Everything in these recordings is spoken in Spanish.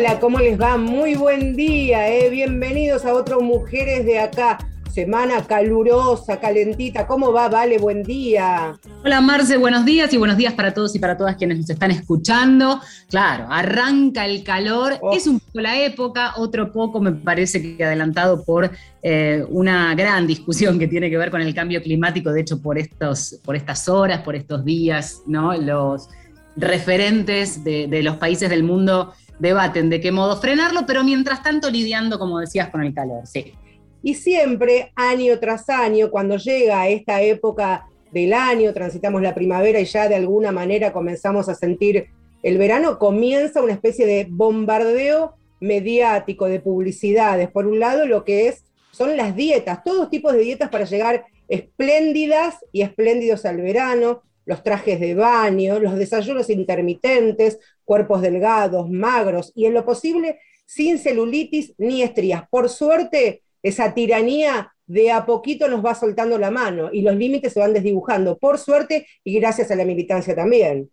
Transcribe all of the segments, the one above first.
Hola, ¿cómo les va? Muy buen día, ¿eh? bienvenidos a otros Mujeres de Acá. Semana calurosa, calentita. ¿Cómo va? Vale, buen día. Hola Marce, buenos días y buenos días para todos y para todas quienes nos están escuchando. Claro, arranca el calor, Oh. es un poco la época, otro poco me parece que adelantado por eh, una gran discusión que tiene que ver con el cambio climático, de hecho por, estos, por estas horas, por estos días, ¿no? Los referentes de, de los países del mundo debaten de qué modo frenarlo, pero mientras tanto lidiando, como decías, con el calor. Sí. Y siempre, año tras año, cuando llega esta época del año, transitamos la primavera y ya de alguna manera comenzamos a sentir el verano, comienza una especie de bombardeo mediático de publicidades. Por un lado, lo que es son las dietas, todos tipos de dietas para llegar espléndidas y espléndidos al verano, los trajes de baño, los desayunos intermitentes, cuerpos delgados, magros y en lo posible sin celulitis ni estrías. Por suerte, esa tiranía de a poquito nos va soltando la mano y los límites se van desdibujando, por suerte y gracias a la militancia también.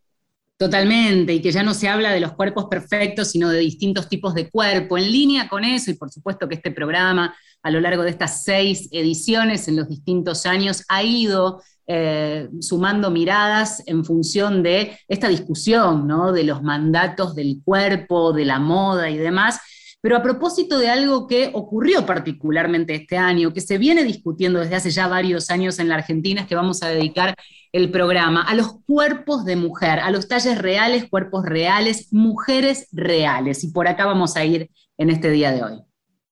Totalmente, y que ya no se habla de los cuerpos perfectos, sino de distintos tipos de cuerpo. En línea con eso, y por supuesto que este programa, a lo largo de estas seis ediciones en los distintos años, ha ido eh, sumando miradas en función de esta discusión, ¿no? De los mandatos del cuerpo, de la moda y demás. Pero a propósito de algo que ocurrió particularmente este año, que se viene discutiendo desde hace ya varios años en la Argentina, es que vamos a dedicar el programa a los cuerpos de mujer, a los talles reales, cuerpos reales, mujeres reales. Y por acá vamos a ir en este día de hoy.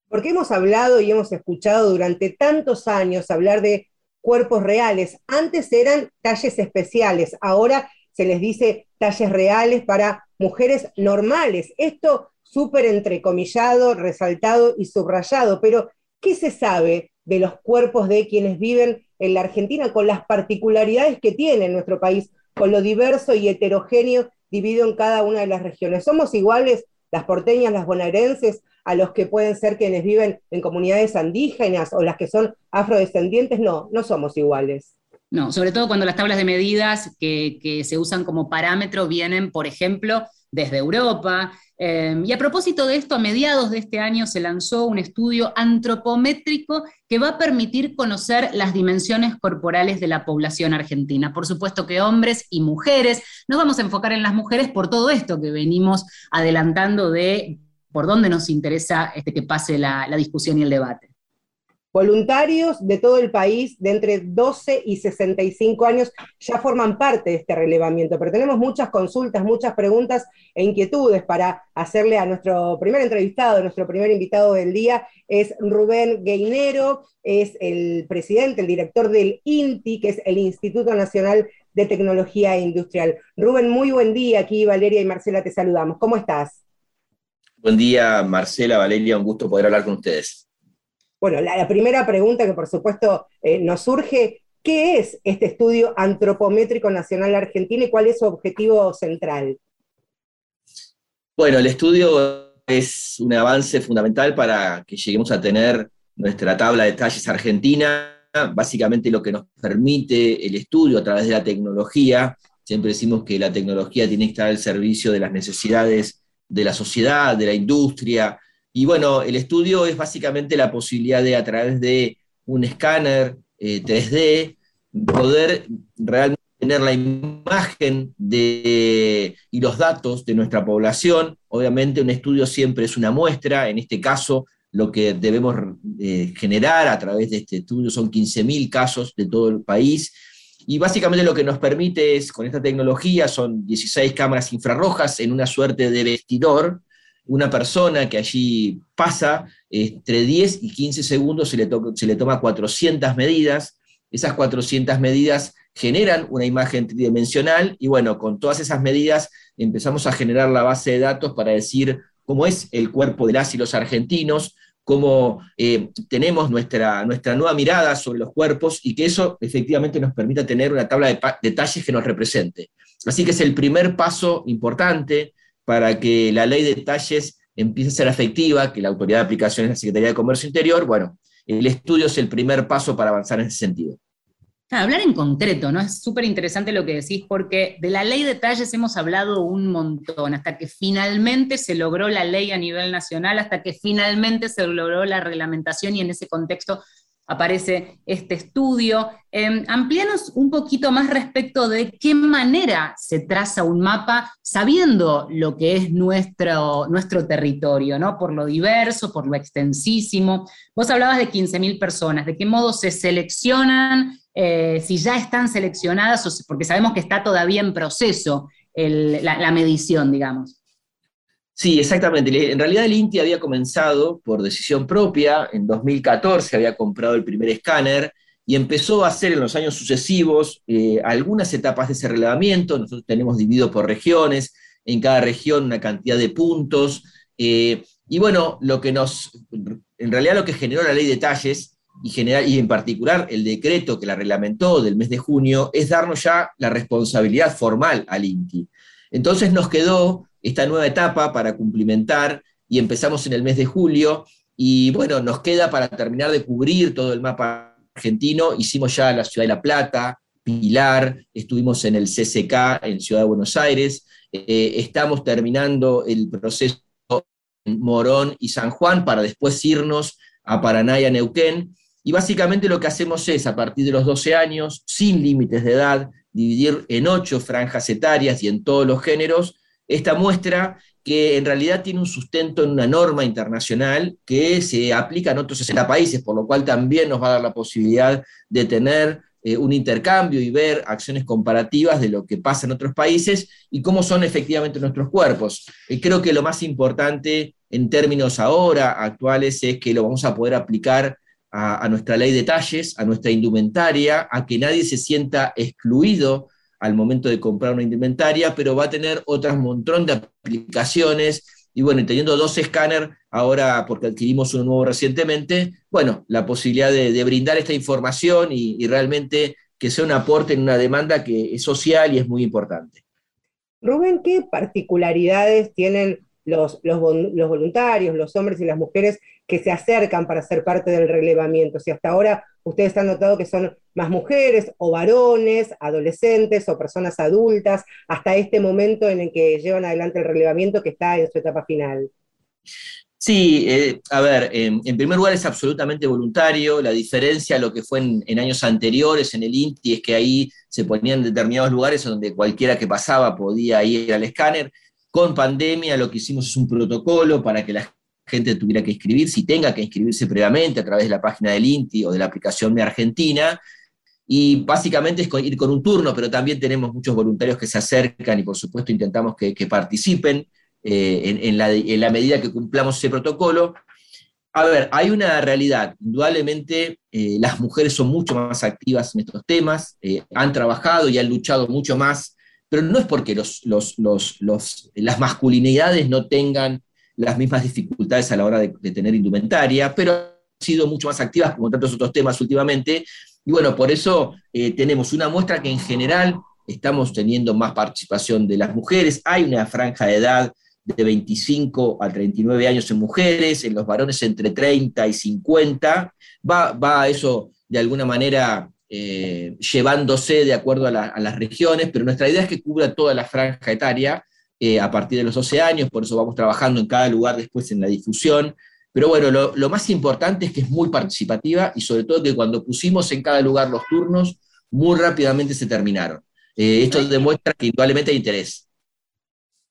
Porque hemos hablado y hemos escuchado durante tantos años hablar de cuerpos reales. Antes eran talles especiales, ahora se les dice talles reales para mujeres normales. Esto súper entrecomillado, resaltado y subrayado, pero ¿qué se sabe de los cuerpos de quienes viven en la Argentina con las particularidades que tiene nuestro país, con lo diverso y heterogéneo dividido en cada una de las regiones? ¿Somos iguales las porteñas, las bonaerenses, a los que pueden ser quienes viven en comunidades andígenas o las que son afrodescendientes? No, no somos iguales. No, sobre todo cuando las tablas de medidas que, que se usan como parámetro vienen, por ejemplo, desde Europa. Eh, y a propósito de esto, a mediados de este año se lanzó un estudio antropométrico que va a permitir conocer las dimensiones corporales de la población argentina. Por supuesto que hombres y mujeres. Nos vamos a enfocar en las mujeres por todo esto que venimos adelantando de por dónde nos interesa este, que pase la, la discusión y el debate. Voluntarios de todo el país de entre 12 y 65 años ya forman parte de este relevamiento, pero tenemos muchas consultas, muchas preguntas e inquietudes para hacerle a nuestro primer entrevistado, nuestro primer invitado del día, es Rubén Gueinero, es el presidente, el director del INTI, que es el Instituto Nacional de Tecnología Industrial. Rubén, muy buen día, aquí Valeria y Marcela te saludamos. ¿Cómo estás? Buen día, Marcela, Valeria, un gusto poder hablar con ustedes. Bueno, la, la, primera pregunta que por supuesto eh, nos surge, ¿qué es este estudio antropométrico nacional argentino y cuál es su objetivo central? Bueno, el estudio es un avance fundamental para que lleguemos a tener nuestra tabla de talles argentina, básicamente lo que nos permite el estudio a través de la tecnología. Siempre decimos que la tecnología tiene que estar al servicio de las necesidades de la sociedad, de la industria, y bueno, el estudio es básicamente la posibilidad de, a través de un escáner eh, 3D, poder realmente tener la imagen de, y los datos de nuestra población. Obviamente un estudio siempre es una muestra, en este caso lo que debemos eh, generar a través de este estudio son 15.000 casos de todo el país. Y básicamente lo que nos permite es, con esta tecnología, son 16 cámaras infrarrojas en una suerte de vestidor, una persona que allí pasa, entre 10 y 15 segundos se le, se le, toma 400 medidas, esas 400 medidas generan una imagen tridimensional y bueno, con todas esas medidas empezamos a generar la base de datos para decir cómo es el cuerpo de las y los argentinos, cómo eh, tenemos nuestra, nuestra nueva mirada sobre los cuerpos y que eso efectivamente nos permita tener una tabla de detalles que nos represente. Así que es el primer paso importante para que la ley de detalles empiece a ser efectiva, que la autoridad de aplicación es la Secretaría de Comercio Interior, bueno, el estudio es el primer paso para avanzar en ese sentido. Hablar en concreto, ¿no? Es súper interesante lo que decís, porque de la ley de talles hemos hablado un montón, hasta que finalmente se logró la ley a nivel nacional, hasta que finalmente se logró la reglamentación y en ese contexto aparece este estudio. Eh, amplíanos un poquito más respecto de qué manera se traza un mapa sabiendo lo que es nuestro, nuestro territorio, ¿no? por lo diverso, por lo extensísimo. Vos hablabas de 15.000 personas, de qué modo se seleccionan, eh, si ya están seleccionadas, porque sabemos que está todavía en proceso la medición, digamos. Sí, exactamente. En realidad el INTI había comenzado por decisión propia, en 2014 había comprado el primer escáner y empezó a hacer en los años sucesivos eh, algunas etapas de ese relevamiento. Nosotros tenemos dividido por regiones, en cada región una cantidad de puntos. Eh, y bueno, lo que nos, en realidad lo que generó la ley de talles y, en particular el decreto que la reglamentó del mes de junio es darnos ya la responsabilidad formal al INTI. Entonces nos quedó esta nueva etapa para cumplimentar y empezamos en el mes de julio y bueno, nos queda para terminar de cubrir todo el mapa argentino, hicimos ya la Ciudad de La Plata, Pilar, estuvimos en el CCK en Ciudad de Buenos Aires, eh, estamos terminando el proceso en Morón y San Juan para después irnos a Paraná y a Neuquén. Y básicamente lo que hacemos es, a partir de los 12 años, sin límites de edad, dividir en ocho franjas etarias y en todos los géneros, esta muestra que en realidad tiene un sustento en una norma internacional que se aplica en otros 60 países, por lo cual también nos va a dar la posibilidad de tener eh, un intercambio y ver acciones comparativas de lo que pasa en otros países y cómo son efectivamente nuestros cuerpos. Eh, creo que lo más importante en términos ahora actuales es que lo vamos a poder aplicar a, nuestra ley de talles, a nuestra indumentaria, a que nadie se sienta excluido al momento de comprar una indumentaria, pero va a tener otras montón de aplicaciones. Y bueno, teniendo dos escáneres, ahora porque adquirimos uno nuevo recientemente, bueno, la posibilidad de, brindar esta información y, realmente que sea un aporte en una demanda que es social y es muy importante. Rubén, ¿qué particularidades tienen los, los, voluntarios, los hombres y las mujeres que se acercan para ser parte del relevamiento? Si hasta ahora ustedes han notado que son más mujeres o varones, adolescentes o personas adultas, hasta este momento en el que llevan adelante el relevamiento que está en su etapa final. Sí, eh, a ver, en primer lugar es absolutamente voluntario. La diferencia a lo que fue en, años anteriores en el INTI es que ahí se ponían determinados lugares donde cualquiera que pasaba podía ir al escáner. Con pandemia lo que hicimos es un protocolo para que la gente tuviera que inscribirse y tenga que inscribirse previamente a través de la página del INTI o de la aplicación Mi Argentina. Y básicamente es ir con un turno, pero también tenemos muchos voluntarios que se acercan y por supuesto intentamos que, participen eh, en, la, medida que cumplamos ese protocolo. A ver, hay una realidad. Indudablemente eh, las mujeres son mucho más activas en estos temas, eh, han trabajado y han luchado mucho más pero no es porque los, las masculinidades no tengan las mismas dificultades a la hora de, tener indumentaria, pero han sido mucho más activas como tantos otros temas últimamente. Y bueno, por eso eh, tenemos una muestra que en general estamos teniendo más participación de las mujeres. Hay una franja de edad de 25 a 39 años en mujeres, en los varones entre 30 y 50. Va, va eso de alguna manera eh, llevándose de acuerdo a, las regiones, pero nuestra idea es que cubra toda la franja etaria eh, a partir de los 12 años, por eso vamos trabajando en cada lugar después en la difusión. Pero bueno, lo, más importante es que es muy participativa y sobre todo que cuando pusimos en cada lugar los turnos, muy rápidamente se terminaron. Eh, esto demuestra que indudablemente hay interés.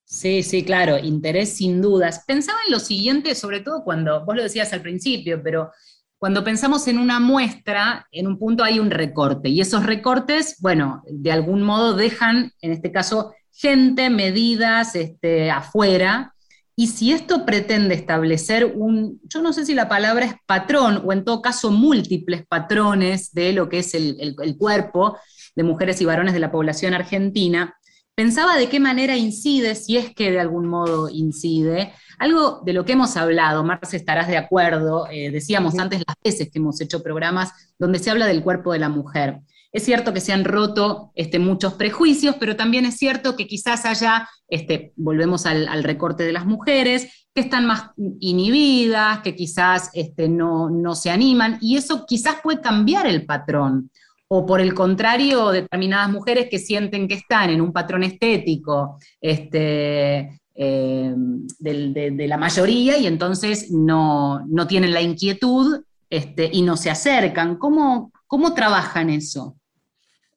Sí, sí, claro, interés sin dudas. Pensaba en lo siguiente, sobre todo cuando, vos lo decías al principio, pero cuando pensamos en una muestra, en un punto hay un recorte, y esos recortes, bueno, de algún modo dejan, en este caso, gente, medidas este, afuera, y si esto pretende establecer un, yo no sé si la palabra es patrón, o en todo caso múltiples patrones de lo que es el, el cuerpo de mujeres y varones de la población argentina, pensaba de qué manera incide, si es que de algún modo incide, algo de lo que hemos hablado, Marce, estarás de acuerdo, eh, decíamos antes las veces que hemos hecho programas donde se habla del cuerpo de la mujer. Es cierto que se han roto este, muchos prejuicios, pero también es cierto que quizás haya, este, volvemos al, recorte de las mujeres, que están más inhibidas, que quizás este, no, no se animan, y eso quizás puede cambiar el patrón. o por el contrario, determinadas mujeres que sienten que están en un patrón estético este, eh, de, la mayoría y entonces no, tienen la inquietud este, y no se acercan. ¿Cómo, cómo trabajan eso?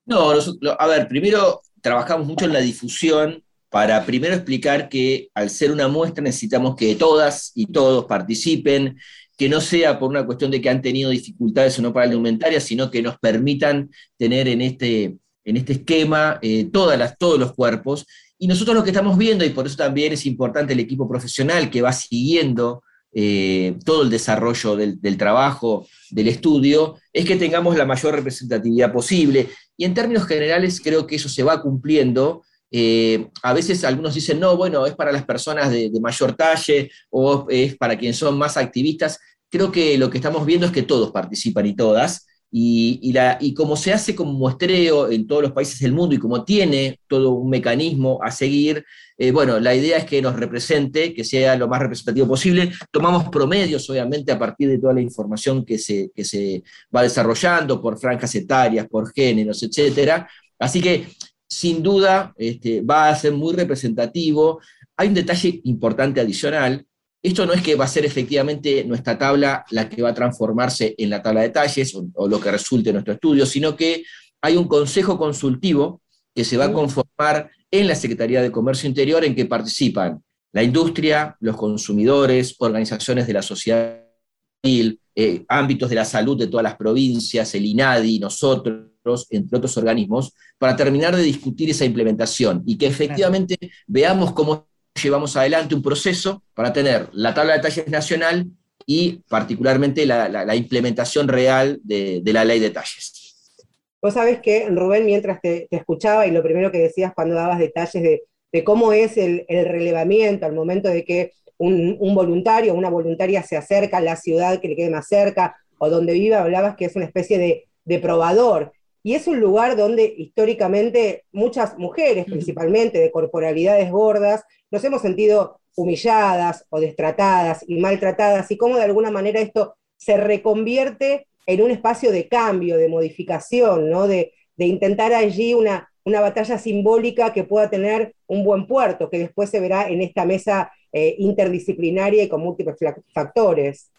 No, a ver, primero trabajamos mucho en la difusión para primero explicar que al ser una muestra necesitamos que todas y todos participen, que no sea por una cuestión de que han tenido dificultades o no para la sino que nos permitan tener en este, en este esquema eh, todas todos los cuerpos. Y nosotros lo que estamos viendo, y por eso también es importante el equipo profesional que va siguiendo eh, todo el desarrollo del, trabajo, del estudio, es que tengamos la mayor representatividad posible. Y en términos generales creo que eso se va cumpliendo eh, a veces algunos dicen, no, bueno, es para las personas de, mayor talle o es para quienes son más activistas. Creo que lo que estamos viendo es que todos participan y todas. Y, como se hace como muestreo en todos los países del mundo y como tiene todo un mecanismo a seguir, eh, bueno, la idea es que nos represente, que sea lo más representativo posible. Tomamos promedios, obviamente, a partir de toda la información que se, va desarrollando por franjas etarias, por géneros, etc. Así que sin duda este, va a ser muy representativo. Hay un detalle importante adicional. Esto no es que va a ser efectivamente nuestra tabla la que va a transformarse en la tabla de detalles o, lo que resulte en nuestro estudio, sino que hay un consejo consultivo que se va a conformar en la Secretaría de Comercio Interior en que participan la industria, los consumidores, organizaciones de la sociedad civil, eh, ámbitos de la salud de todas las provincias, el INADI, nosotros, entre otros organismos, para terminar de discutir esa implementación y que efectivamente veamos cómo llevamos adelante un proceso para tener la tabla de detalles nacional y particularmente la, implementación real de, la ley de detalles. Vos sabés que, Rubén, mientras te, escuchaba y lo primero que decías cuando dabas detalles de, cómo es el, relevamiento al momento de que un, un voluntario o una voluntaria se acerca a la ciudad que le quede más cerca o donde viva, hablabas que es una especie de, de probador y es un lugar donde históricamente muchas mujeres, principalmente de corporalidades gordas, nos hemos sentido humilladas o destratadas y maltratadas, y cómo de alguna manera esto se reconvierte en un espacio de cambio, de modificación, ¿no? de, intentar allí una, una batalla simbólica que pueda tener un buen puerto, que después se verá en esta mesa eh, interdisciplinaria y con múltiples factores.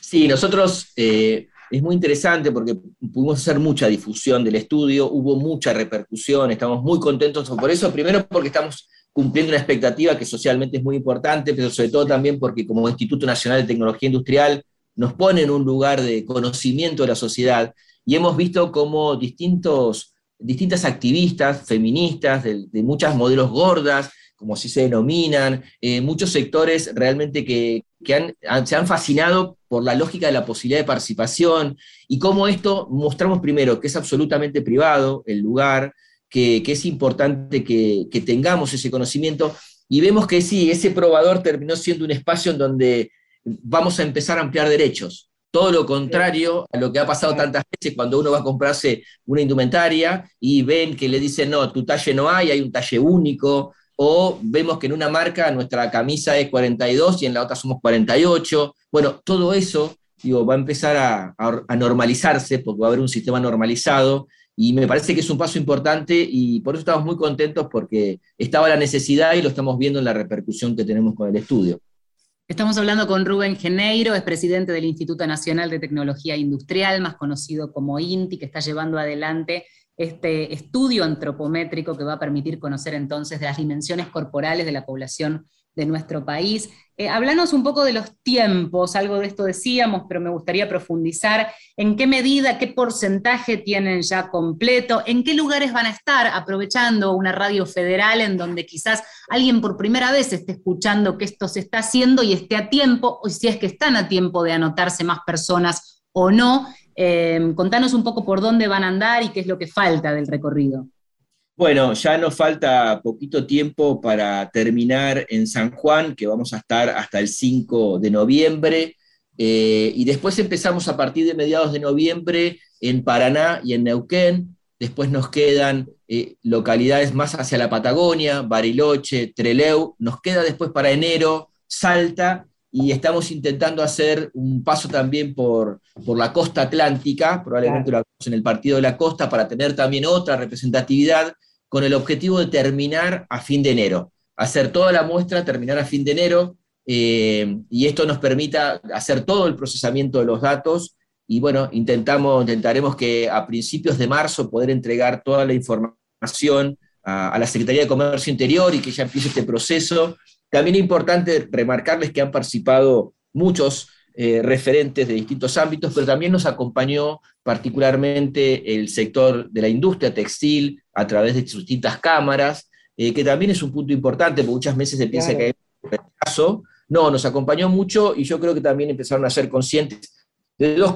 Sí, nosotros eh, es muy interesante porque pudimos hacer mucha difusión del estudio, hubo mucha repercusión, estamos muy contentos por eso, primero porque estamos cumpliendo una expectativa que socialmente es muy importante, pero sobre todo también porque como Instituto Nacional de Tecnología Industrial nos pone en un lugar de conocimiento de la sociedad. Y hemos visto cómo distintos, distintas activistas feministas de, muchas modelos gordas, como así se denominan, eh, muchos sectores realmente que, se han fascinado por la lógica de la posibilidad de participación y cómo esto mostramos primero que es absolutamente privado el lugar, que, es importante que, tengamos ese conocimiento y vemos que sí, ese probador terminó siendo un espacio en donde vamos a empezar a ampliar derechos. Todo lo contrario a lo que ha pasado tantas veces cuando uno va a comprarse una indumentaria y ven que le dicen, no, tu talle no hay, hay un talle único, o vemos que en una marca nuestra camisa es 42 y en la otra somos 48. Bueno, todo eso digo, va a empezar a, normalizarse porque va a haber un sistema normalizado y me parece que es un paso importante y por eso estamos muy contentos porque estaba la necesidad y lo estamos viendo en la repercusión que tenemos con el estudio. Estamos hablando con Rubén Geneiro, es presidente del Instituto Nacional de Tecnología Industrial, más conocido como INTI, que está llevando adelante este estudio antropométrico que va a permitir conocer entonces de las dimensiones corporales de la población de nuestro país. Eh, un poco de los tiempos, algo de esto decíamos, pero me gustaría profundizar en qué medida, qué porcentaje tienen ya completo, en qué lugares van a estar, aprovechando una radio federal en donde quizás alguien por primera vez esté escuchando que esto se está haciendo y esté a tiempo, o si es que están a tiempo de anotarse más personas o no, Em, contanos un poco por dónde van a andar y qué es lo que falta del recorrido. Bueno, ya nos falta poquito tiempo para terminar en San Juan, que vamos a estar hasta el 5 de noviembre, eh, y después empezamos a partir de mediados de noviembre en Paraná y en Neuquén, después nos quedan eh, localidades más hacia la Patagonia, Bariloche, Treleu, nos queda después para enero Salta, y estamos intentando hacer un paso también por, por la costa atlántica, probablemente lo hagamos en el partido de la costa, para tener también otra representatividad con el objetivo de terminar a fin de enero, hacer toda la muestra, terminar a fin de enero, eh, y esto nos permita hacer todo el procesamiento de los datos, y bueno, intentamos, intentaremos que a principios de marzo poder entregar toda la información a, la Secretaría de Comercio Interior y que ya empiece este proceso. También es importante remarcarles que han participado muchos eh, referentes de distintos ámbitos, pero también nos acompañó particularmente el sector de la industria textil a través de distintas cámaras, eh, que también es un punto importante, porque muchas veces se piensa que hay un retraso. No, nos acompañó mucho y yo creo que también empezaron a ser conscientes de dos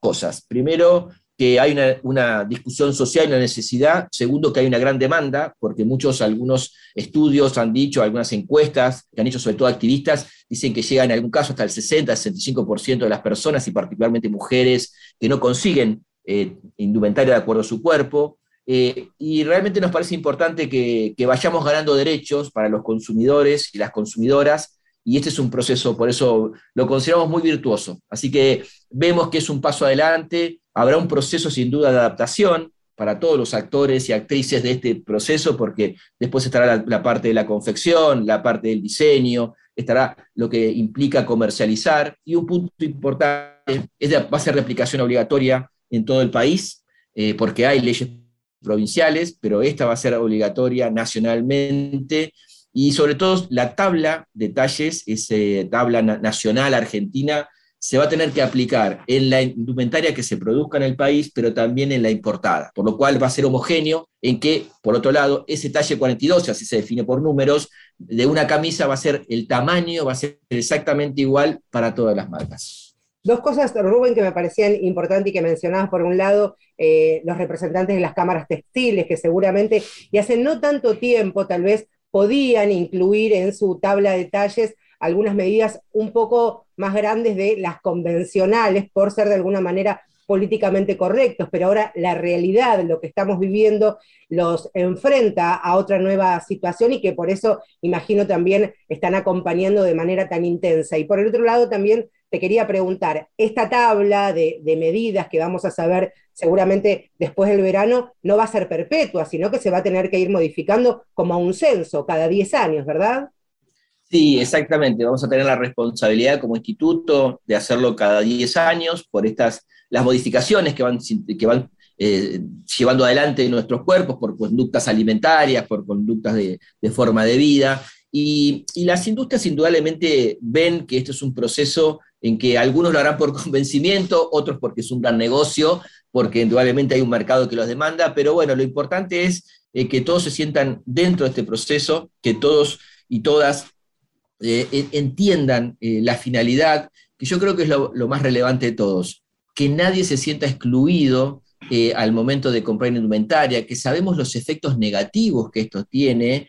cosas. Primero, que hay una, discusión social y una necesidad. Segundo, que hay una gran demanda, porque muchos, algunos estudios han dicho, algunas encuestas que han hecho sobre todo activistas, dicen que llegan en algún caso hasta el 60-65% de las personas, y particularmente mujeres, que no consiguen eh, indumentaria de acuerdo a su cuerpo. Eh, y realmente nos parece importante que, vayamos ganando derechos para los consumidores y las consumidoras y este es un proceso, por eso lo consideramos muy virtuoso. Así que vemos que es un paso adelante, habrá un proceso sin duda de adaptación para todos los actores y actrices de este proceso, porque después estará la, parte de la confección, la parte del diseño, estará lo que implica comercializar, y un punto importante es va a ser de aplicación obligatoria en todo el país, eh, porque hay leyes provinciales, pero esta va a ser obligatoria nacionalmente y sobre todo la tabla de talles, esa tabla nacional argentina, se va a tener que aplicar en la indumentaria que se produzca en el país, pero también en la importada, por lo cual va a ser homogéneo en que, por otro lado, ese talle 42, así se define por números, de una camisa va a ser el tamaño, va a ser exactamente igual para todas las marcas. Dos cosas, Rubén, que me parecían importantes y que mencionabas, por un lado, eh, los representantes de las cámaras textiles, que seguramente, y hace no tanto tiempo, tal vez, podían incluir en su tabla de detalles algunas medidas un poco más grandes de las convencionales por ser de alguna manera políticamente correctos, pero ahora la realidad, lo que estamos viviendo, los enfrenta a otra nueva situación y que por eso, imagino, también están acompañando de manera tan intensa. Y por el otro lado, también te quería preguntar, esta tabla de, medidas que vamos a saber seguramente después del verano no va a ser perpetua, sino que se va a tener que ir modificando como un censo cada 10 años, ¿verdad? Sí, exactamente. Vamos a tener la responsabilidad como instituto de hacerlo cada 10 años por estas, las modificaciones que van, que van eh, llevando adelante nuestros cuerpos por conductas alimentarias, por conductas de, de forma de vida. Y, y, las industrias indudablemente ven que esto es un proceso en que algunos lo harán por convencimiento, otros porque es un gran negocio, porque indudablemente hay un mercado que los demanda, pero bueno, lo importante es eh, que todos se sientan dentro de este proceso, que todos y todas eh, entiendan eh, la finalidad, que yo creo que es lo, más relevante de todos, que nadie se sienta excluido al momento de comprar indumentaria, que sabemos los efectos negativos que esto tiene,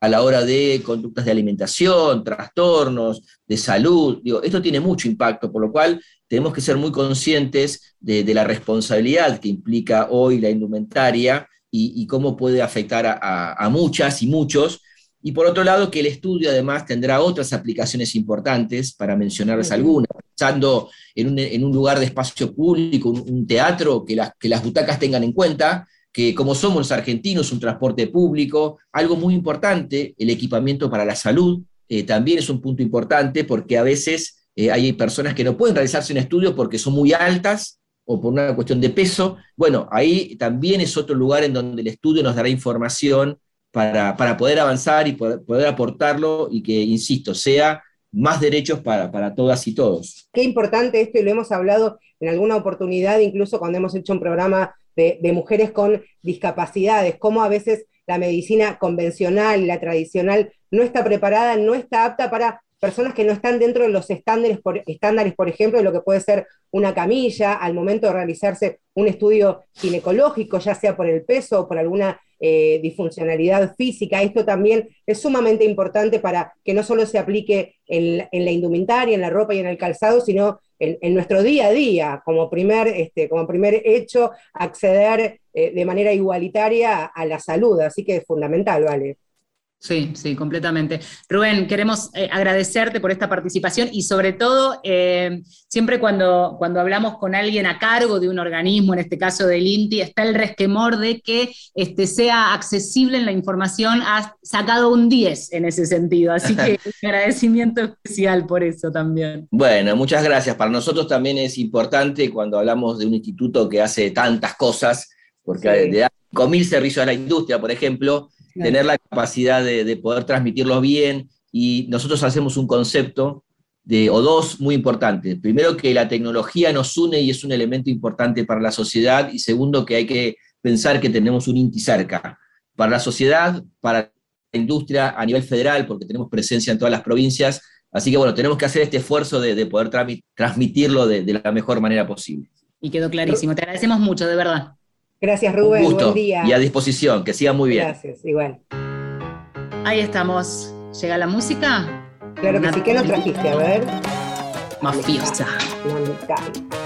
a, la hora de conductas de alimentación, trastornos, de salud. Digo, esto tiene mucho impacto, por lo cual tenemos que ser muy conscientes de, la responsabilidad que implica hoy la indumentaria y, cómo puede afectar a, muchas y muchos. Y por otro lado, que el estudio además tendrá otras aplicaciones importantes, para mencionarles algunas, pensando en un, lugar de espacio público, un, teatro, que que las butacas tengan en cuenta que como somos los argentinos, un transporte público, algo muy importante, el equipamiento para la salud, eh, también es un punto importante porque a veces eh, hay personas que no pueden realizarse un estudio porque son muy altas o por una cuestión de peso. Bueno, ahí también es otro lugar en donde el estudio nos dará información para, poder avanzar y poder, poder, aportarlo y que, insisto, sea más derechos para, para todas y todos. Qué importante esto y lo hemos hablado en alguna oportunidad, incluso cuando hemos hecho un programa de, mujeres con discapacidades, cómo a veces la medicina convencional, la tradicional, no está preparada, no está apta para personas que no están dentro de los estándares por, estándares, por ejemplo, de lo que puede ser una camilla al momento de realizarse un estudio ginecológico, ya sea por el peso o por alguna eh, disfuncionalidad física. Esto también es sumamente importante para que no solo se aplique en, en la indumentaria, en la ropa y en el calzado, sino en, nuestro día a día, como primer, este, como primer hecho, acceder eh, de manera igualitaria a, la salud. Así que es fundamental, ¿vale? Sí, sí, completamente. Rubén, queremos eh, agradecerte por esta participación y sobre todo, eh, siempre cuando, cuando hablamos con alguien a cargo de un organismo, en este caso del INTI, está el resquemor de que este, sea accesible en la información. Has sacado un 10 en ese sentido, así que un agradecimiento especial por eso también. Bueno, muchas gracias. Para nosotros también es importante cuando hablamos de un instituto que hace tantas cosas, porque sí. da 5.000 servicios a la industria, por ejemplo, tener la capacidad de, poder transmitirlos bien. Y nosotros hacemos un concepto de, o dos muy importantes. Primero, que la tecnología nos une y es un elemento importante para la sociedad. Y segundo, que hay que pensar que tenemos un INTI cerca. Para la sociedad, para la industria a nivel federal, porque tenemos presencia en todas las provincias. Así que bueno, tenemos que hacer este esfuerzo de, de poder transmitirlo de, de la mejor manera posible. Y quedó clarísimo. Te agradecemos mucho, de verdad. Gracias, Rubén. Un gusto. Buen día. Y a disposición, que siga muy bien. Gracias, igual. Ahí estamos. ¿Llega la música? Claro que sí. ¿Qué nos trajiste? A ver. Mafiosa. No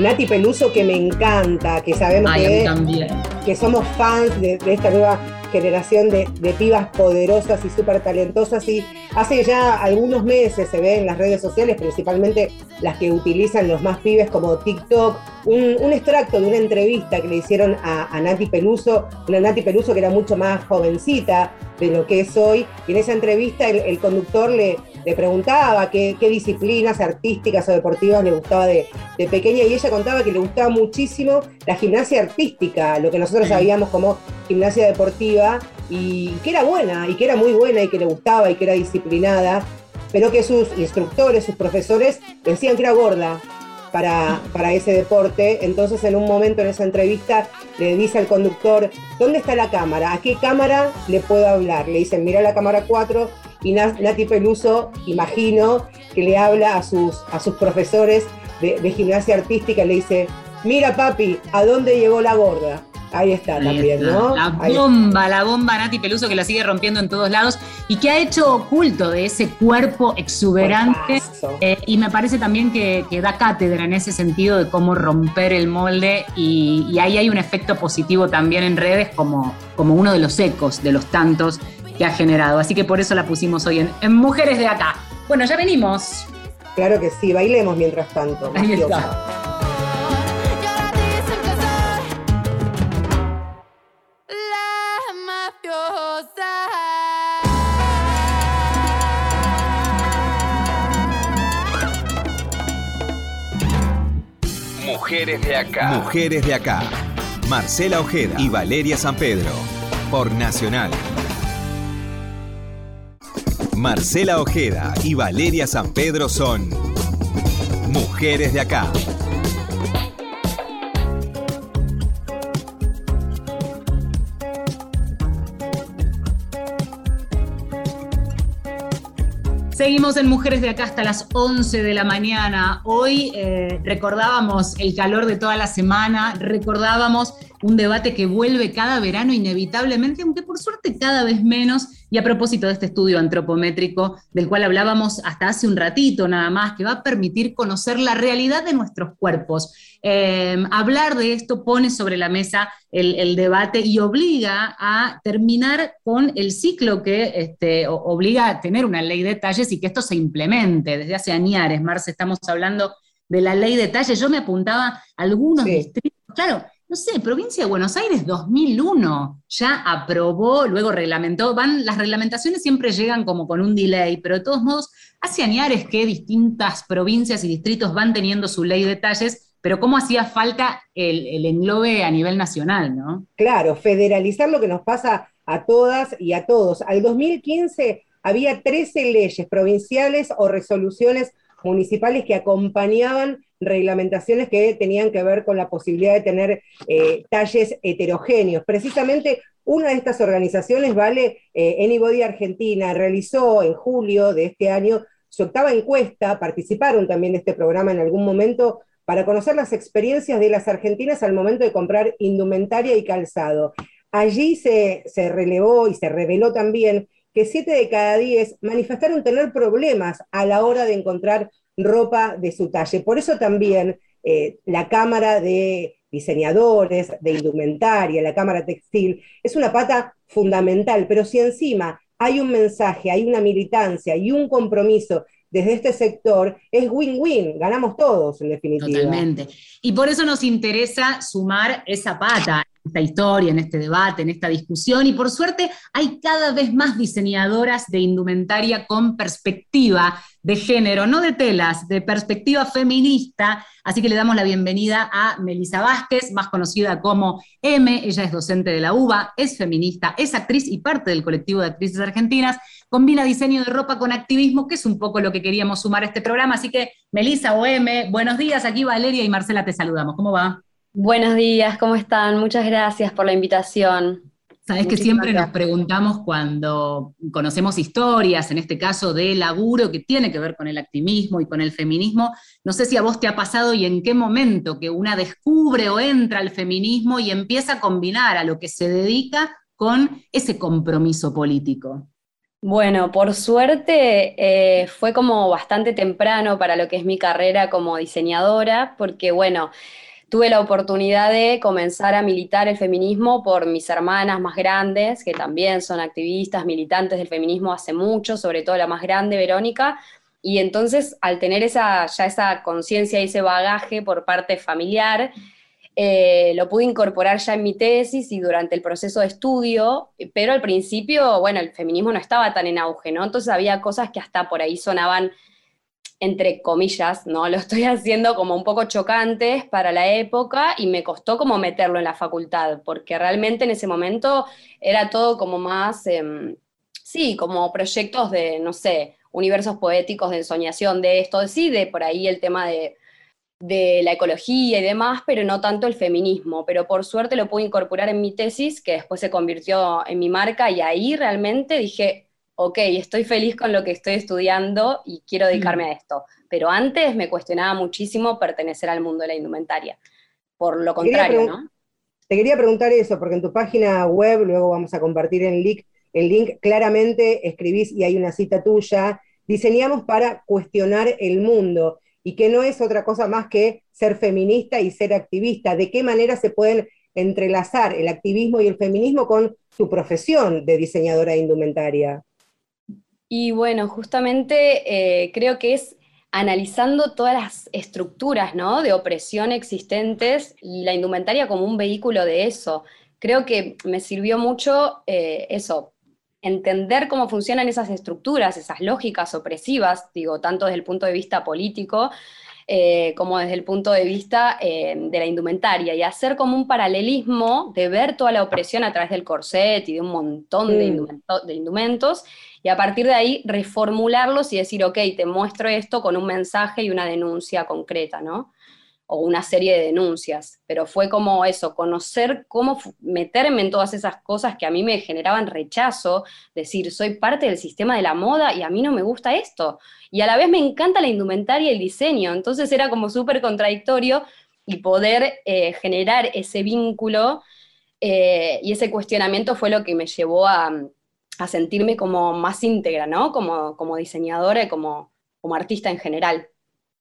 Nati Peluso, que me encanta, que sabemos Ay, que, somos fans de, de esta nueva generación de, de pibas poderosas y súper talentosas. Y hace ya algunos meses se ve en las redes sociales, principalmente las que utilizan los más pibes como TikTok, un, un extracto de una entrevista que le hicieron a, a Nati Peluso, una Nati Peluso que era mucho más jovencita de lo que es hoy. Y en esa entrevista el, el conductor le, le preguntaba qué, qué disciplinas artísticas o deportivas le gustaba de, de pequeña y ella contaba que le gustaba muchísimo la gimnasia artística, lo que nosotros sabíamos como gimnasia deportiva, y que era buena, y que era muy buena, y que le gustaba, y que era disciplinada, pero que sus instructores, sus profesores, decían que era gorda para, para ese deporte. Entonces, en un momento en esa entrevista, le dice al conductor, ¿dónde está la cámara? ¿A qué cámara le puedo hablar? Le dicen, mira la cámara 4, y Nati Peluso, imagino, que le habla a sus, a sus profesores de, de gimnasia artística, le dice, mira papi, ¿a dónde llegó la gorda? Ahí está Ahí también, está. ¿no? La Ahí bomba, la bomba Nati Peluso que la sigue rompiendo en todos lados y que ha hecho oculto de ese cuerpo exuberante. Eh, y me parece también que, que da cátedra en ese sentido de cómo romper el molde y, y ahí hay un efecto positivo también en redes como, como uno de los ecos de los tantos que ha generado. Así que por eso la pusimos hoy en, en Mujeres de Acá. Bueno, ya venimos. Claro que sí, bailemos mientras tanto. Ahí está. Mujeres de acá. Mujeres de acá. Marcela Ojeda y Valeria San Pedro. Por Nacional. Marcela Ojeda y Valeria San Pedro son Mujeres de acá. Seguimos en Mujeres de Acá hasta las 11 de la mañana. Hoy eh, recordábamos el calor de toda la semana, recordábamos un debate que vuelve cada verano inevitablemente, aunque por suerte cada vez menos. Y a propósito de este estudio antropométrico del cual hablábamos hasta hace un ratito nada más, que va a permitir conocer la realidad de nuestros cuerpos. Eh, hablar de esto pone sobre la mesa el, el debate y obliga a terminar con el ciclo que este, obliga a tener una ley de talles y que esto se implemente. Desde hace añares, Marce, estamos hablando de la ley de talles. Yo me apuntaba a algunos Sí. distritos, claro, no sé, provincia de Buenos Aires 2001 ya aprobó, luego reglamentó, van, las reglamentaciones siempre llegan como con un delay, pero de todos modos, hace añares que distintas provincias y distritos van teniendo su ley de talles, pero cómo hacía falta el, el englobe a nivel nacional, ¿no? Claro, federalizar lo que nos pasa a todas y a todos. Al 2015 había 13 leyes provinciales o resoluciones municipales que acompañaban reglamentaciones que tenían que ver con la posibilidad de tener eh, talles heterogéneos. Precisamente una de estas organizaciones, Vale, eh, Anybody Argentina, realizó en julio de este año su octava encuesta, participaron también de este programa en algún momento para conocer las experiencias de las argentinas al momento de comprar indumentaria y calzado. Allí se, se relevó y se reveló también que siete de cada diez manifestaron tener problemas a la hora de encontrar ropa de su talle. Por eso también eh, la Cámara de Diseñadores, de Indumentaria, la Cámara Textil, es una pata fundamental, pero si encima hay un mensaje, hay una militancia y un compromiso desde este sector, es win-win, ganamos todos en definitiva. Totalmente. Y por eso nos interesa sumar esa pata esta historia, en este debate, en esta discusión. Y por suerte hay cada vez más diseñadoras de indumentaria con perspectiva de género, no de telas, de perspectiva feminista. Así que le damos la bienvenida a Melisa Vázquez, más conocida como M. Ella es docente de la UBA, es feminista, es actriz y parte del colectivo de actrices argentinas. Combina diseño de ropa con activismo, que es un poco lo que queríamos sumar a este programa. Así que, Melisa o M, buenos días. Aquí Valeria y Marcela te saludamos. ¿Cómo va? Buenos días, ¿cómo están? Muchas gracias por la invitación. Sabes que siempre nos preguntamos cuando conocemos historias, en este caso de laburo que tiene que ver con el activismo y con el feminismo. No sé si a vos te ha pasado y en qué momento que una descubre o entra al feminismo y empieza a combinar a lo que se dedica con ese compromiso político. Bueno, por suerte eh, fue como bastante temprano para lo que es mi carrera como diseñadora, porque bueno, tuve la oportunidad de comenzar a militar el feminismo por mis hermanas más grandes, que también son activistas, militantes del feminismo hace mucho, sobre todo la más grande, Verónica, y entonces al tener esa, ya esa conciencia y ese bagaje por parte familiar, eh, lo pude incorporar ya en mi tesis y durante el proceso de estudio, pero al principio, bueno, el feminismo no estaba tan en auge, ¿no? Entonces había cosas que hasta por ahí sonaban, entre comillas, ¿no? Lo estoy haciendo como un poco chocantes para la época y me costó como meterlo en la facultad, porque realmente en ese momento era todo como más, em, sí, como proyectos de, no sé, universos poéticos de ensoñación de esto, sí, de por ahí el tema de de la ecología y demás, pero no tanto el feminismo. Pero por suerte lo pude incorporar en mi tesis, que después se convirtió en mi marca, y ahí realmente dije, ok, estoy feliz con lo que estoy estudiando y quiero dedicarme a esto. Pero antes me cuestionaba muchísimo pertenecer al mundo de la indumentaria. Por lo contrario, ¿no? Te quería preguntar eso, porque en tu página web, luego vamos a compartir el link, el link claramente escribís, y hay una cita tuya, diseñamos para cuestionar el mundo, y que no es otra cosa más que ser feminista y ser activista. ¿De qué manera se pueden entrelazar el activismo y el feminismo con tu profesión de diseñadora de indumentaria? Y bueno, justamente eh, creo que es analizando todas las estructuras ¿no? de opresión existentes y la indumentaria como un vehículo de eso. Creo que me sirvió mucho eh, eso, entender cómo funcionan esas estructuras, esas lógicas opresivas, digo, tanto desde el punto de vista político eh, como desde el punto de vista eh, de la indumentaria, y hacer como un paralelismo de ver toda la opresión a través del corset y de un montón de, Mm. indumento- de indumentos, y a partir de ahí reformularlos y decir, ok, te muestro esto con un mensaje y una denuncia concreta, ¿no? o una serie de denuncias, pero fue como eso, conocer cómo meterme en todas esas cosas que a mí me generaban rechazo, decir, soy parte del sistema de la moda y a mí no me gusta esto, y a la vez me encanta la indumentaria y el diseño, entonces era como súper contradictorio y poder eh, generar ese vínculo eh, y ese cuestionamiento fue lo que me llevó a, a sentirme como más íntegra, ¿no? Como, como diseñadora y como, como artista en general.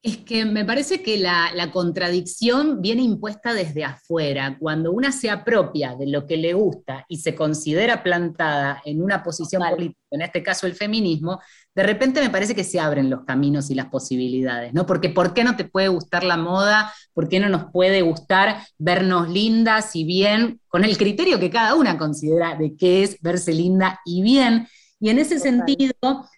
Es que me parece que la, la contradicción viene impuesta desde afuera. Cuando una se apropia de lo que le gusta y se considera plantada en una posición política, en este caso el feminismo, de repente me parece que se abren los caminos y las posibilidades, ¿no? Porque ¿por qué no te puede gustar la moda? ¿Por qué no nos puede gustar vernos lindas y bien? Con el criterio que cada una considera de qué es verse linda y bien. Y en ese Total. sentido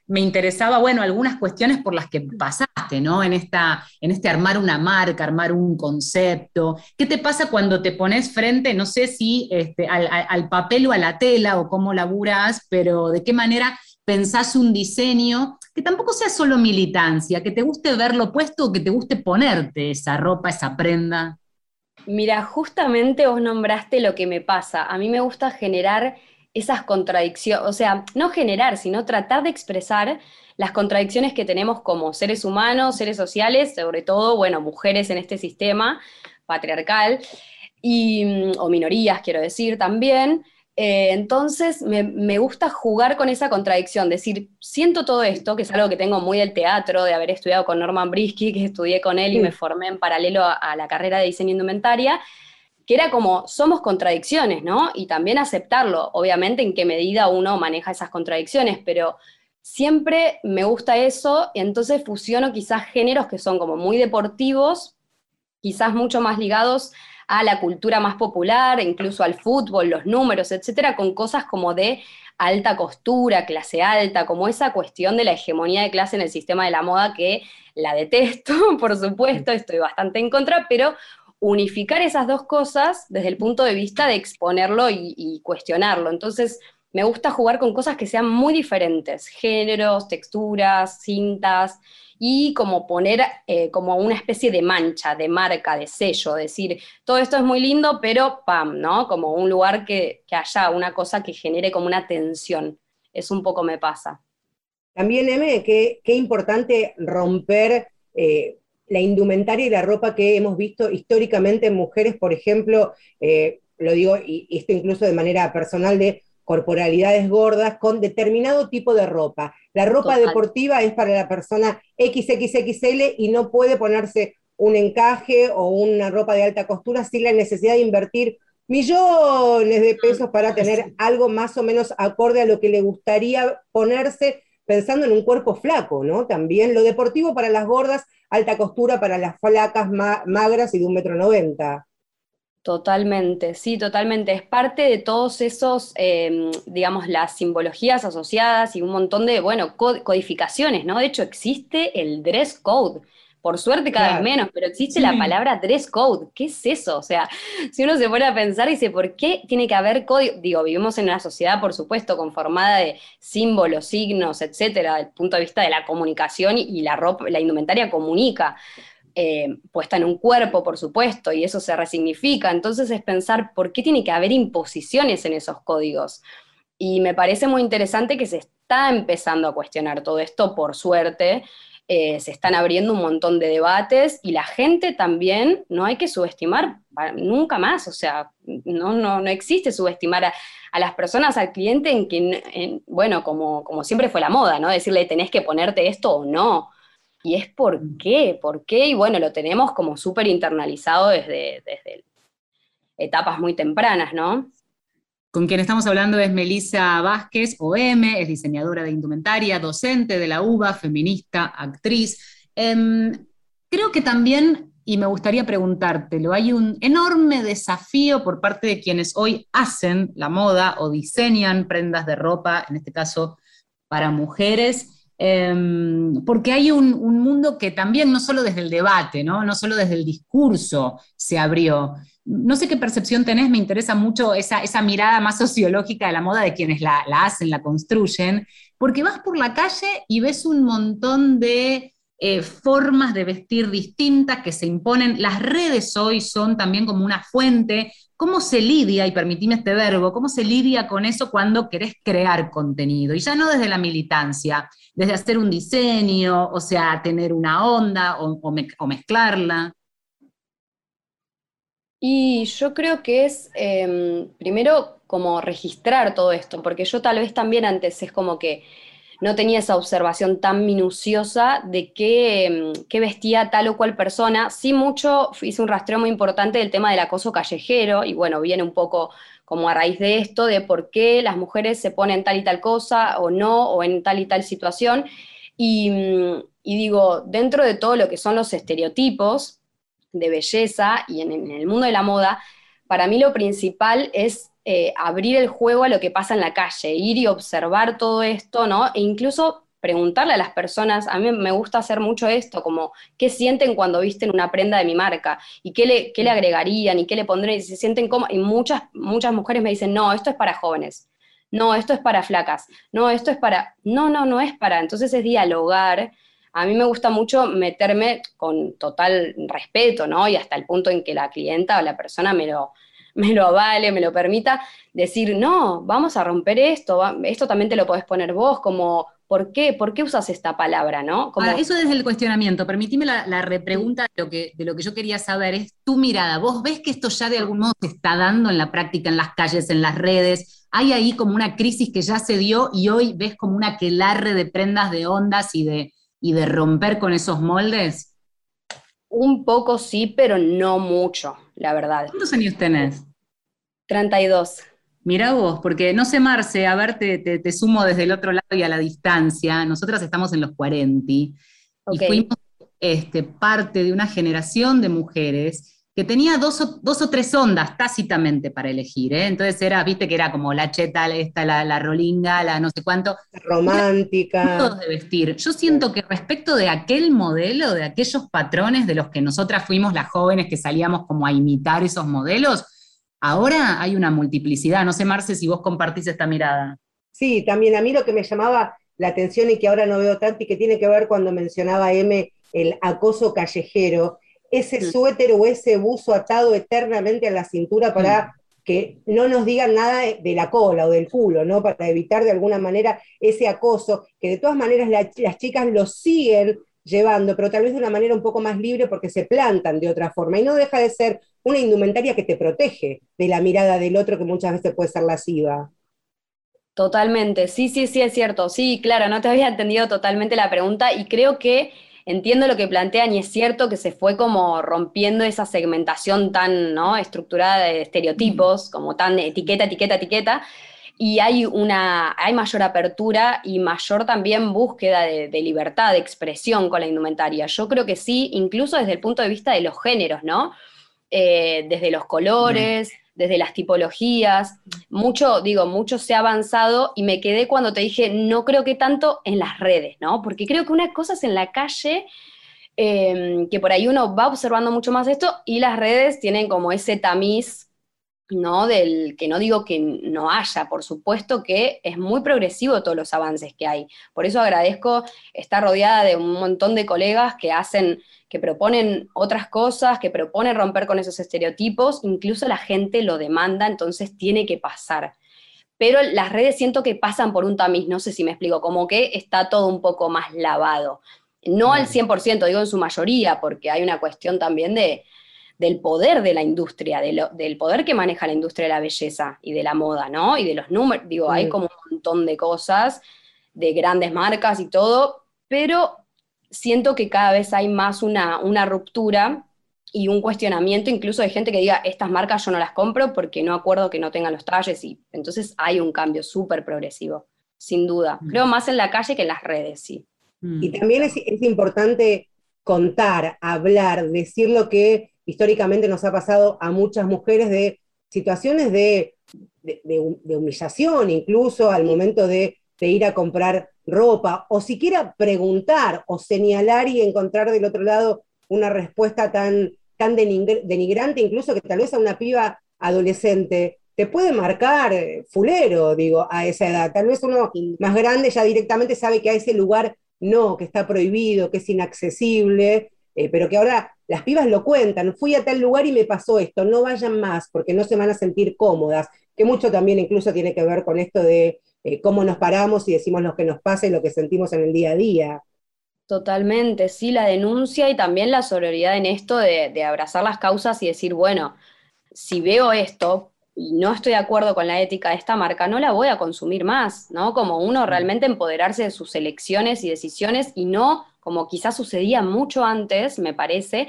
me interesaba, bueno, algunas cuestiones por las que pasaste, ¿no? En, esta, en este armar una marca, armar un concepto. ¿Qué te pasa cuando te pones frente, no sé si este, al, al- papel o a la tela o cómo laburás, pero de qué manera pensás un diseño que tampoco sea solo militancia, que te guste verlo puesto o que te guste ponerte esa ropa, esa prenda? Mira, justamente vos nombraste lo que me pasa. A mí me gusta generar esas contradicciones, o sea, no generar, sino tratar de expresar las contradicciones que tenemos como seres humanos, seres sociales, sobre todo, bueno, mujeres en este sistema patriarcal, y, mm, o minorías, quiero decir, también. Eh, entonces, me, me gusta jugar con esa contradicción, decir, siento todo esto, que es algo que tengo muy del teatro, de haber estudiado con Norman Brisky, que estudié con él y me formé en paralelo a, a la carrera de diseño indumentaria, que era como, somos contradicciones, ¿no? Y también aceptarlo, obviamente en qué medida uno maneja esas contradicciones, pero siempre me gusta eso, y entonces fusiono quizás géneros que son como muy deportivos, quizás mucho más ligados a la cultura más popular, incluso al fútbol, los números, etcétera, con cosas como de alta costura, clase alta, como esa cuestión de la hegemonía de clase en el sistema de la moda que la detesto, por supuesto, estoy bastante en contra, pero unificar esas dos cosas desde el punto de vista de exponerlo y, cuestionarlo. Entonces, me gusta jugar con cosas que sean muy diferentes, géneros, texturas, cintas, y como poner eh, como una especie de mancha, de marca, de sello, decir, todo esto es muy lindo, pero pam, ¿no? Como un lugar que, que haya una cosa que genere como una tensión. Es un poco me pasa. También, M, qué, qué importante romper eh, la indumentaria y la ropa que hemos visto históricamente en mujeres, por ejemplo, eh, lo digo, y, y esto incluso de manera personal, de corporalidades gordas con determinado tipo de ropa. La ropa Total. deportiva es para la persona XXXL y no puede ponerse un encaje o una ropa de alta costura sin la necesidad de invertir millones de pesos para tener algo más o menos acorde a lo que le gustaría ponerse pensando en un cuerpo flaco, ¿no? También lo deportivo para las gordas, alta costura para las flacas ma- magras y de un metro noventa. Totalmente, sí, totalmente. Es parte de todos esos, eh, digamos, las simbologías asociadas y un montón de, bueno, co- codificaciones, ¿no? De hecho, existe el dress code. Por suerte cada Claro. vez menos, pero existe la palabra dress code. ¿Qué es eso? O sea, si uno se pone a pensar y dice, ¿por qué tiene que haber código? Digo, vivimos en una sociedad, por supuesto, conformada de símbolos, signos, etcétera, desde el punto de vista de la comunicación y y la ropa, la indumentaria comunica eh, puesta en un cuerpo, por supuesto, y eso se resignifica. Entonces es pensar por qué tiene que haber imposiciones en esos códigos. Y me parece muy interesante que se está empezando a cuestionar todo esto, por suerte. Eh, se están abriendo un montón de debates y la gente también no hay que subestimar nunca más, o sea, no, no, no existe subestimar a, a las personas, al cliente, en que, n- en- bueno, como, como siempre fue la moda, ¿no? Decirle tenés que ponerte esto o no. Y es por qué, por qué, y bueno, lo tenemos como súper internalizado desde, desde etapas muy tempranas, ¿no? Con quien estamos hablando es Melisa Vázquez, OM, es diseñadora de indumentaria, docente de la UBA, feminista, actriz. Em, creo que también, y me gustaría preguntártelo, hay un enorme desafío por parte de quienes hoy hacen la moda o diseñan prendas de ropa, en este caso para mujeres, em, porque hay un, un mundo que también, no solo desde el debate, ¿no? no solo desde el discurso se abrió, no sé qué percepción tenés, me interesa mucho esa, esa mirada más sociológica de la moda de quienes la, la, hacen, la construyen, porque vas por la calle y ves un montón de eh, formas de vestir distintas que se imponen. Las redes hoy son también como una fuente. ¿Cómo se lidia, y permitime este verbo, cómo se lidia con eso cuando querés crear contenido? Y ya no desde la militancia, desde hacer un diseño, o sea, tener una onda o, o, me, o mezclarla. Y yo creo que es eh, primero como registrar todo esto, porque yo tal vez también antes es como que no tenía esa observación tan minuciosa de qué, qué, vestía tal o cual persona. Sí mucho, hice un rastreo muy importante del tema del acoso callejero, y bueno, viene un poco como a raíz de esto, de por qué las mujeres se ponen tal y tal cosa o no, o en tal y tal situación. Y, y digo, dentro de todo lo que son los estereotipos, de belleza y en, en, el mundo de la moda, para mí lo principal es eh, abrir el juego a lo que pasa en la calle, ir y observar todo esto, ¿no? E incluso preguntarle a las personas, a mí me gusta hacer mucho esto, como qué sienten cuando visten una prenda de mi marca y qué le, qué le agregarían y qué le pondrían y se sienten como, y muchas, muchas mujeres me dicen, no, esto es para jóvenes, no, esto es para flacas, no, esto es para, no, no, no es para, entonces es dialogar, a mí me gusta mucho meterme con total respeto, ¿no? Y hasta el punto en que la clienta o la persona me lo, me lo avale, me lo permita, decir, no, vamos a romper esto, esto también te lo podés poner vos, como, ¿por qué? ¿Por qué usas esta palabra, no? Como... Ahora, eso desde el cuestionamiento, permitime la, la repregunta de lo, que, de lo que yo quería saber, es tu mirada, ¿vos ves que esto ya de algún modo se está dando en la práctica, en las calles, en las redes? ¿Hay ahí como una crisis que ya se dio y hoy ves como una quelarre de prendas, de ondas y de y de romper con esos moldes? Un poco sí, pero no mucho, la verdad. ¿Cuántos años tenés? 32. Mira vos, porque no sé, Marce, a ver, te, te, te, sumo desde el otro lado y a la distancia. Nosotras estamos en los 40 okay. y fuimos este, parte de una generación de mujeres que tenía dos o, dos o, tres ondas tácitamente para elegir, ¿eh? Entonces era, viste que era como la cheta, esta, la, la rolinga, la no sé cuánto. Romántica. de vestir. Yo siento que respecto de aquel modelo, de aquellos patrones de los que nosotras fuimos las jóvenes que salíamos como a imitar esos modelos, ahora hay una multiplicidad. No sé, Marce, si vos compartís esta mirada. Sí, también a mí lo que me llamaba la atención y que ahora no veo tanto y que tiene que ver cuando mencionaba M el acoso callejero, ese suéter o ese buzo atado eternamente a la cintura para que no nos digan nada de la cola o del culo, ¿no? Para evitar de alguna manera ese acoso, que de todas maneras la, las chicas lo siguen llevando, pero tal vez de una manera un poco más libre porque se plantan de otra forma. Y no deja de ser una indumentaria que te protege de la mirada del otro que muchas veces puede ser lasciva. Totalmente, sí, sí, sí, es cierto. Sí, claro, no te había entendido totalmente la pregunta y creo que entiendo lo que plantean y es cierto que se fue como rompiendo esa segmentación tan ¿no? estructurada de estereotipos, como tan etiqueta, etiqueta, etiqueta, y hay, una, hay mayor apertura y mayor también búsqueda de, de, libertad de expresión con la indumentaria. Yo creo que sí, incluso desde el punto de vista de los géneros, ¿no? Eh, desde los colores, desde las tipologías, mucho, digo, mucho se ha avanzado y me quedé cuando te dije, no creo que tanto en las redes, ¿no? Porque creo que una cosa es en la calle, eh, que por ahí uno va observando mucho más esto, y las redes tienen como ese tamiz, ¿no? Del que no digo que no haya, por supuesto que es muy progresivo todos los avances que hay. Por eso agradezco estar rodeada de un montón de colegas que hacen que proponen otras cosas, que proponen romper con esos estereotipos, incluso la gente lo demanda, entonces tiene que pasar. Pero las redes siento que pasan por un tamiz, no sé si me explico, como que está todo un poco más lavado. No al 100%, digo en su mayoría, porque hay una cuestión también de, del poder de la industria, de lo, del poder que maneja la industria de la belleza y de la moda, ¿no? Y de los números, digo, hay como un montón de cosas, de grandes marcas y todo, pero siento que cada vez hay más una, una ruptura y un cuestionamiento incluso de gente que diga, estas marcas yo no las compro porque no acuerdo que no tengan los talles, y entonces hay un cambio súper progresivo, sin duda. Mm. Creo más en la calle que en las redes, sí. Mm. Y también es, es importante contar, hablar, decir lo que históricamente nos ha pasado a muchas mujeres de situaciones de, de- de hum- de humillación, incluso al momento de, de ir a comprar ropa, o siquiera preguntar o señalar y encontrar del otro lado una respuesta tan, tan denigr- denigrante, incluso que tal vez a una piba adolescente te puede marcar eh, fulero, digo, a esa edad. Tal vez uno más grande ya directamente sabe que a ese lugar no, que está prohibido, que es inaccesible, eh, pero que ahora las pibas lo cuentan, fui a tal lugar y me pasó esto, no vayan más porque no se van a sentir cómodas, que mucho también incluso tiene que ver con esto de eh, cómo nos paramos y decimos lo que nos pasa y lo que sentimos en el día a día. Totalmente, sí, la denuncia y también la sororidad en esto de, de abrazar las causas y decir, bueno, si veo esto y no estoy de acuerdo con la ética de esta marca, no la voy a consumir más, ¿no? Como uno realmente empoderarse de sus elecciones y decisiones y no, como quizás sucedía mucho antes, me parece,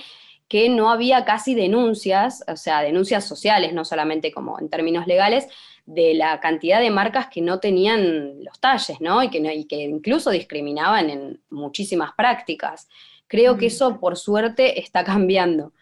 que no había casi denuncias, o sea, denuncias sociales, no solamente como en términos legales, de la cantidad de marcas que no tenían los talles, ¿no? Y que, y que incluso discriminaban en muchísimas prácticas. Creo que Mm. eso, por suerte, está cambiando.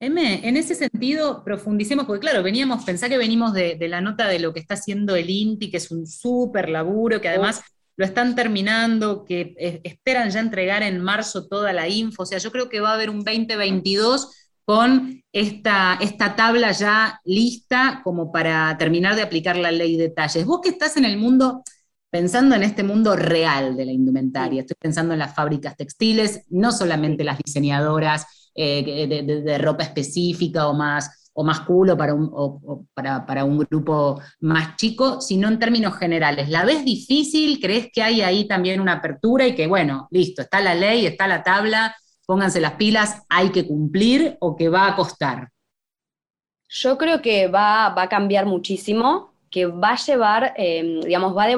M, en ese sentido, profundicemos, porque claro, veníamos, pensá que venimos de, de la nota de lo que está haciendo el INTI, que es un súper laburo, que además lo están terminando, que esperan ya entregar en marzo toda la info, o sea, yo creo que va a haber un 2022 con esta, esta tabla ya lista como para terminar de aplicar la ley de talles. Vos que estás en el mundo, pensando en este mundo real de la indumentaria, estoy pensando en las fábricas textiles, no solamente las diseñadoras eh, de, de- de ropa específica o más, o más culo para un, o- o para, para un grupo más chico, sino en términos generales. ¿La ves difícil? ¿Crees que hay ahí también una apertura y que, bueno, listo, está la ley, está la tabla, pónganse las pilas, hay que cumplir o que va a costar? Yo creo que va, va a cambiar muchísimo, que va a llevar, eh, digamos, va a,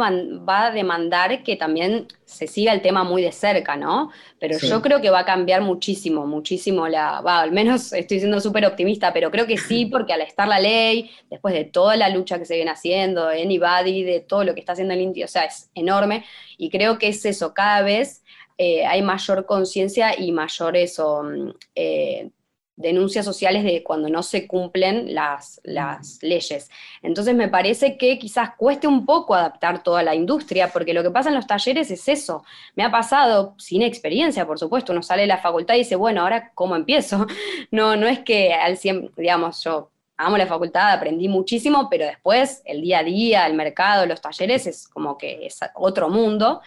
va a demandar que también se siga el tema muy de cerca, ¿no? Pero Sí. yo creo que va a cambiar muchísimo, muchísimo la, va, al menos estoy siendo súper optimista, pero creo que sí, porque al estar la ley, después de toda la lucha que se viene haciendo, en Ibadi, de todo lo que está haciendo el Inti, o sea, es enorme, y creo que es eso, cada vez eh, hay mayor conciencia y mayor eso, mm, eh, denuncias sociales de cuando no se cumplen las, las leyes. Entonces me parece que quizás cueste un poco adaptar toda la industria, porque lo que pasa en los talleres es eso. Me ha pasado, sin experiencia, por supuesto, uno sale de la facultad y dice, bueno, ahora ¿cómo empiezo? No, no es que al 100, digamos, yo amo la facultad, aprendí muchísimo, pero después el día a día, el mercado, los talleres es como que es otro mundo.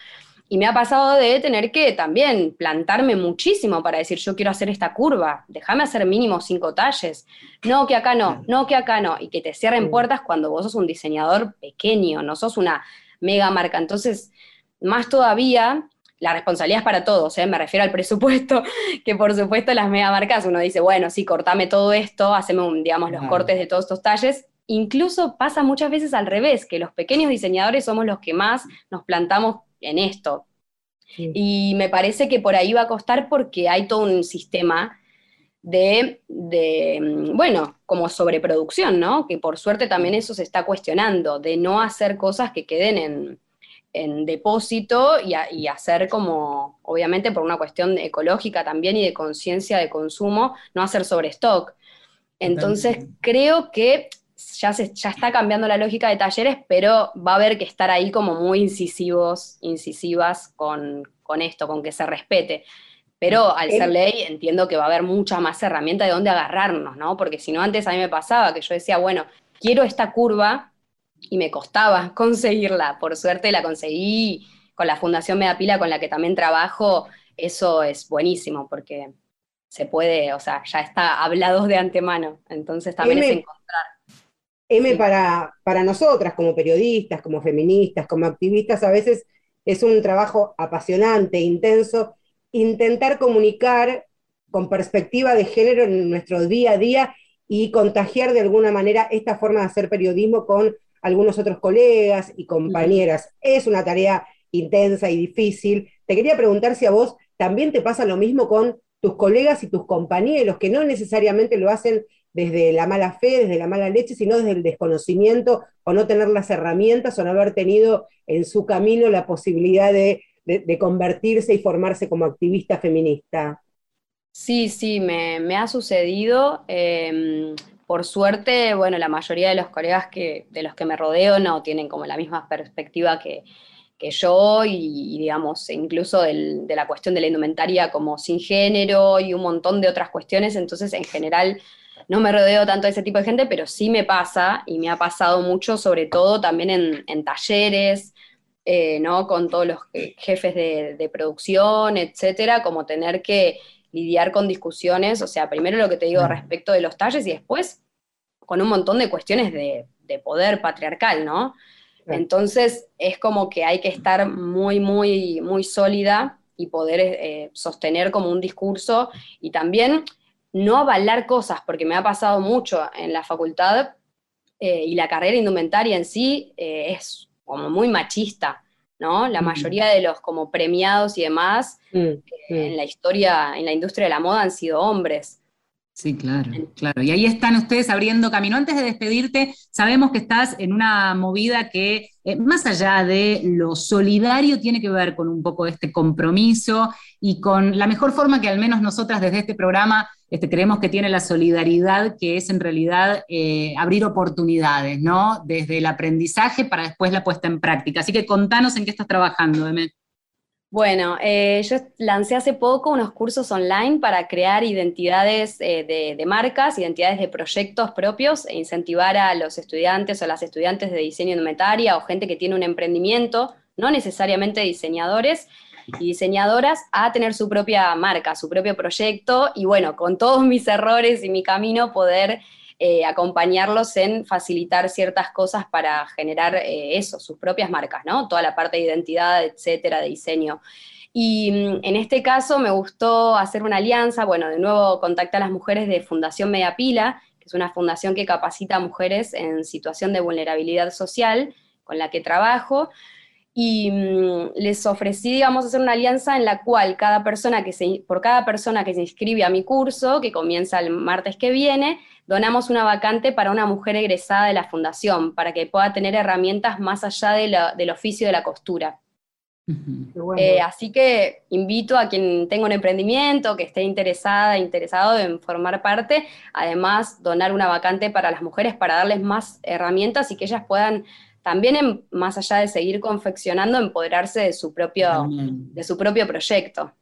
Y me ha pasado de tener que también plantarme muchísimo para decir, yo quiero hacer esta curva, déjame hacer mínimo cinco talles. No, que acá no, no, que acá no. Y que te cierren puertas cuando vos sos un diseñador pequeño, no sos una mega marca. Entonces, más todavía, la responsabilidad es para todos, ¿eh? me refiero al presupuesto, que por supuesto las mega marcas uno dice, bueno, sí, cortame todo esto, haceme, un, digamos, los cortes de todos estos talles. Incluso pasa muchas veces al revés, que los pequeños diseñadores somos los que más nos plantamos en esto. Sí. Y me parece que por ahí va a costar porque hay todo un sistema de, de, mm, bueno, como sobreproducción, ¿no? Que por suerte también eso se está cuestionando, de no hacer cosas que queden en, en depósito y, a- y hacer como, obviamente por una cuestión ecológica también y de conciencia de consumo, no hacer sobre stock. Entonces creo que ya, se, ya está cambiando la lógica de talleres, pero va a haber que estar ahí como muy incisivos, incisivas con, con esto, con que se respete. Pero al ser ley entiendo que va a haber mucha más herramienta de dónde agarrarnos, ¿no? Porque si no, antes a mí me pasaba que yo decía, bueno, quiero esta curva y me costaba conseguirla. Por suerte la conseguí con la Fundación Medapila, con la que también trabajo. Eso es buenísimo porque se puede, o sea, ya está hablado de antemano. Entonces también es encontrar. M Sí. para, para nosotras, como periodistas, como feministas, como activistas, a veces es un trabajo apasionante, intenso, intentar comunicar con perspectiva de género en nuestro día a día y contagiar de alguna manera esta forma de hacer periodismo con algunos otros colegas y compañeras. Es una tarea intensa y difícil. Te quería preguntar si a vos también te pasa lo mismo con tus colegas y tus compañeros, que no necesariamente lo hacen desde la mala fe, desde la mala leche, sino desde el desconocimiento o no tener las herramientas o no haber tenido en su camino la posibilidad de, convertirse y formarse como activista feminista. Sí, sí, me, ha sucedido. eh, por suerte, bueno, la mayoría de los colegas que, de los que me rodeo no tienen como la misma perspectiva que, yo y, digamos, incluso de la cuestión de la indumentaria como sin género y un montón de otras cuestiones. Entonces, en general, no me rodeo tanto de ese tipo de gente, pero sí me pasa y me ha pasado mucho, sobre todo también en, en talleres, eh, ¿no? Con todos los je- jefes de, de producción, etcétera, como tener que lidiar con discusiones, o sea, primero lo que te digo respecto de los talles y después con un montón de cuestiones de, de poder patriarcal, ¿no? Entonces es como que hay que estar muy, muy, muy sólida y poder eh, sostener como un discurso y también no avalar cosas, porque me ha pasado mucho en la facultad eh, y la carrera indumentaria en sí eh, es como muy machista, ¿no? La Mm. mayoría de los como premiados y demás Mm, mm. en la historia, en la industria de la moda han sido hombres. Sí, claro, claro. Y ahí están ustedes abriendo camino. Antes de despedirte, sabemos que estás en una movida que, eh, más allá de lo solidario, tiene que ver con un poco este compromiso y con la mejor forma que al menos nosotras desde este programa este, creemos que tiene la solidaridad, que es en realidad eh, abrir oportunidades, ¿no? Desde el aprendizaje para después la puesta en práctica. Así que contanos en qué estás trabajando, Eme. Bueno, eh, yo lancé hace poco unos cursos online para crear identidades eh, de, marcas, identidades de proyectos propios e incentivar a los estudiantes o las estudiantes de diseño indumentaria o gente que tiene un emprendimiento, no necesariamente diseñadores y diseñadoras, a tener su propia marca, su propio proyecto y bueno, con todos mis errores y mi camino poder eh, acompañarlos en facilitar ciertas cosas para generar eh, eso, sus propias marcas, ¿no? Toda la parte de identidad, etcétera, de diseño. Y mm, en este caso me gustó hacer una alianza, bueno, de nuevo contacté a las mujeres de Fundación Media Pila, que es una fundación que capacita a mujeres en situación de vulnerabilidad social, con la que trabajo, y mm, les ofrecí, digamos, hacer una alianza en la cual cada persona que se, por cada persona que se inscribe a mi curso, que comienza el martes que viene, donamos una vacante para una mujer egresada de la fundación, para que pueda tener herramientas más allá de la- del oficio de la costura. Bueno. Eh, así que invito a quien tenga un emprendimiento, que esté interesada, interesado en formar parte, además donar una vacante para las mujeres para darles más herramientas y que ellas puedan también, en- más allá de seguir confeccionando, empoderarse de su propio, de su propio proyecto.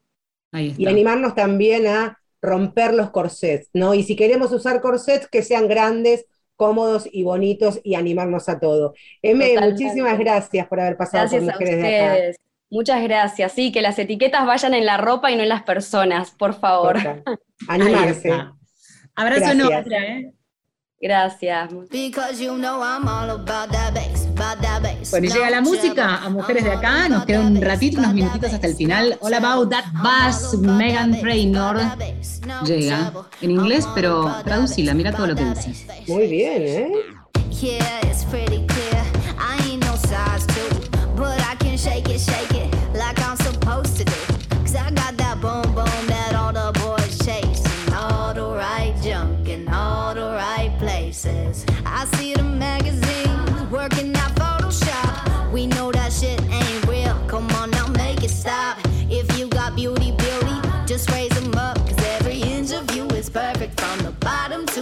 Ahí y animarnos también a romper los corsets, ¿no? Y si queremos usar corsets, que sean grandes, cómodos y bonitos y animarnos a todo. M, Totalmente. muchísimas gracias por haber pasado Gracias por a Mujeres de Acá. ustedes. Muchas gracias. Sí, que las etiquetas vayan en la ropa y no en las personas, por favor. Animarse. Abrazo Gracias. enorme, ¿eh? Gracias. Bueno, y llega la música a Mujeres de Acá, nos queda un ratito, unos minutitos hasta el final. All About That Bass, Megan Trainor. Llega en inglés, pero traducila, mira todo lo que dice. Muy bien, ¿eh? Perfect from the bottom to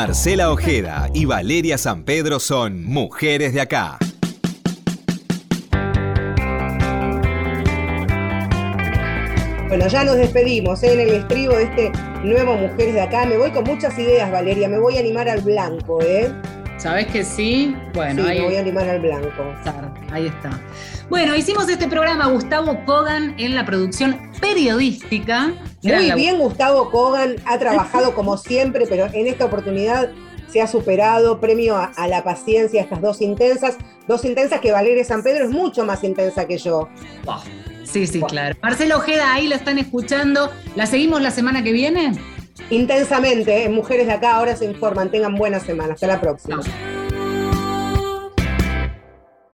Marcela Ojeda y Valeria San Pedro son mujeres de acá. Bueno, ya nos despedimos ¿eh? en el estribo de este nuevo Mujeres de Acá. Me voy con muchas ideas, Valeria. Me voy a animar al blanco, ¿eh? ¿Sabés que sí? Bueno, sí, ahí me voy a animar al blanco. Ahí está. Bueno, hicimos este programa Gustavo Kogan en la producción periodística. Muy la- bien, Gustavo Kogan ha trabajado como siempre, pero en esta oportunidad se ha superado. Premio a, a la paciencia, estas dos intensas. Dos intensas que Valeria San Pedro es mucho más intensa que yo. Oh, sí, sí, claro. Marcela Ojeda, ahí la están escuchando. ¿La seguimos la semana que viene? Intensamente, ¿eh? Mujeres de Acá ahora se informan. Tengan buena semana. Hasta la próxima.